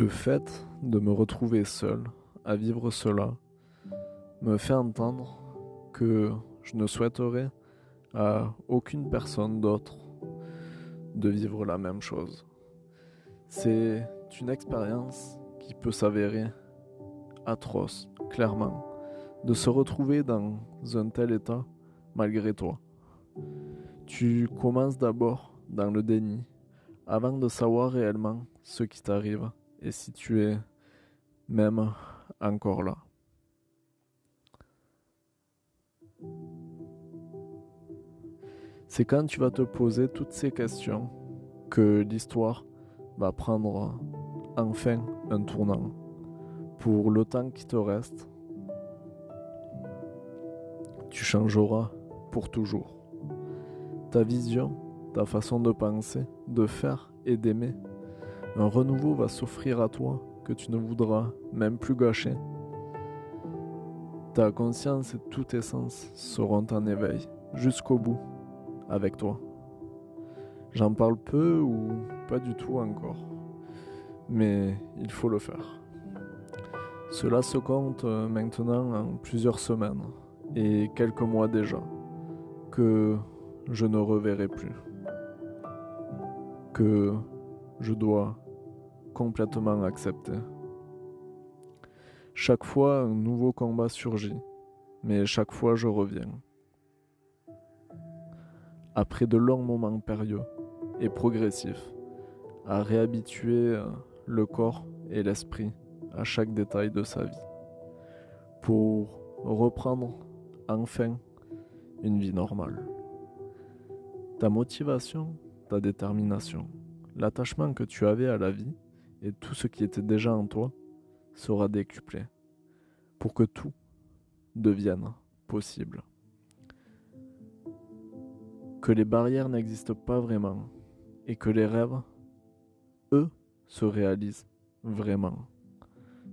Le fait de me retrouver seul à vivre cela me fait entendre que je ne souhaiterais à aucune personne d'autre de vivre la même chose. C'est une expérience qui peut s'avérer atroce, clairement, de se retrouver dans un tel état malgré toi. Tu commences d'abord dans le déni avant de savoir réellement ce qui t'arrive et si tu es même encore là. C'est quand tu vas te poser toutes ces questions que l'histoire va prendre enfin un tournant. Pour le temps qui te reste, tu changeras pour toujours. Ta vision, ta façon de penser, de faire et d'aimer, un renouveau va s'offrir à toi que tu ne voudras même plus gâcher. Ta conscience et tout tes sens seront en éveil jusqu'au bout avec toi. J'en parle peu ou pas du tout encore, mais il faut le faire. Cela se compte maintenant en plusieurs semaines et quelques mois déjà que je ne reverrai plus, que je dois complètement accepter. Chaque fois, un nouveau combat surgit, mais chaque fois, je reviens. Après de longs moments périlleux et progressifs, à réhabituer euh, le corps et l'esprit à chaque détail de sa vie, pour reprendre enfin une vie normale. Ta motivation, ta détermination, l'attachement que tu avais à la vie et tout ce qui était déjà en toi sera décuplé pour que tout devienne possible. Que les barrières n'existent pas vraiment et que les rêves, eux, se réalisent vraiment.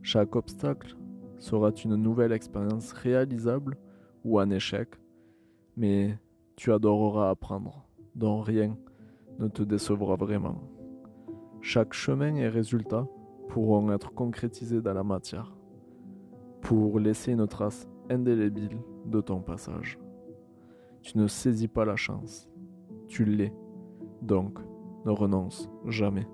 Chaque obstacle sera une nouvelle expérience réalisable ou un échec, mais tu adoreras apprendre, dont rien ne te décevra vraiment. Chaque chemin et résultat pourront être concrétisés dans la matière, pour laisser une trace indélébile de ton passage. Tu ne saisis pas la chance, tu l'es, donc ne renonce jamais.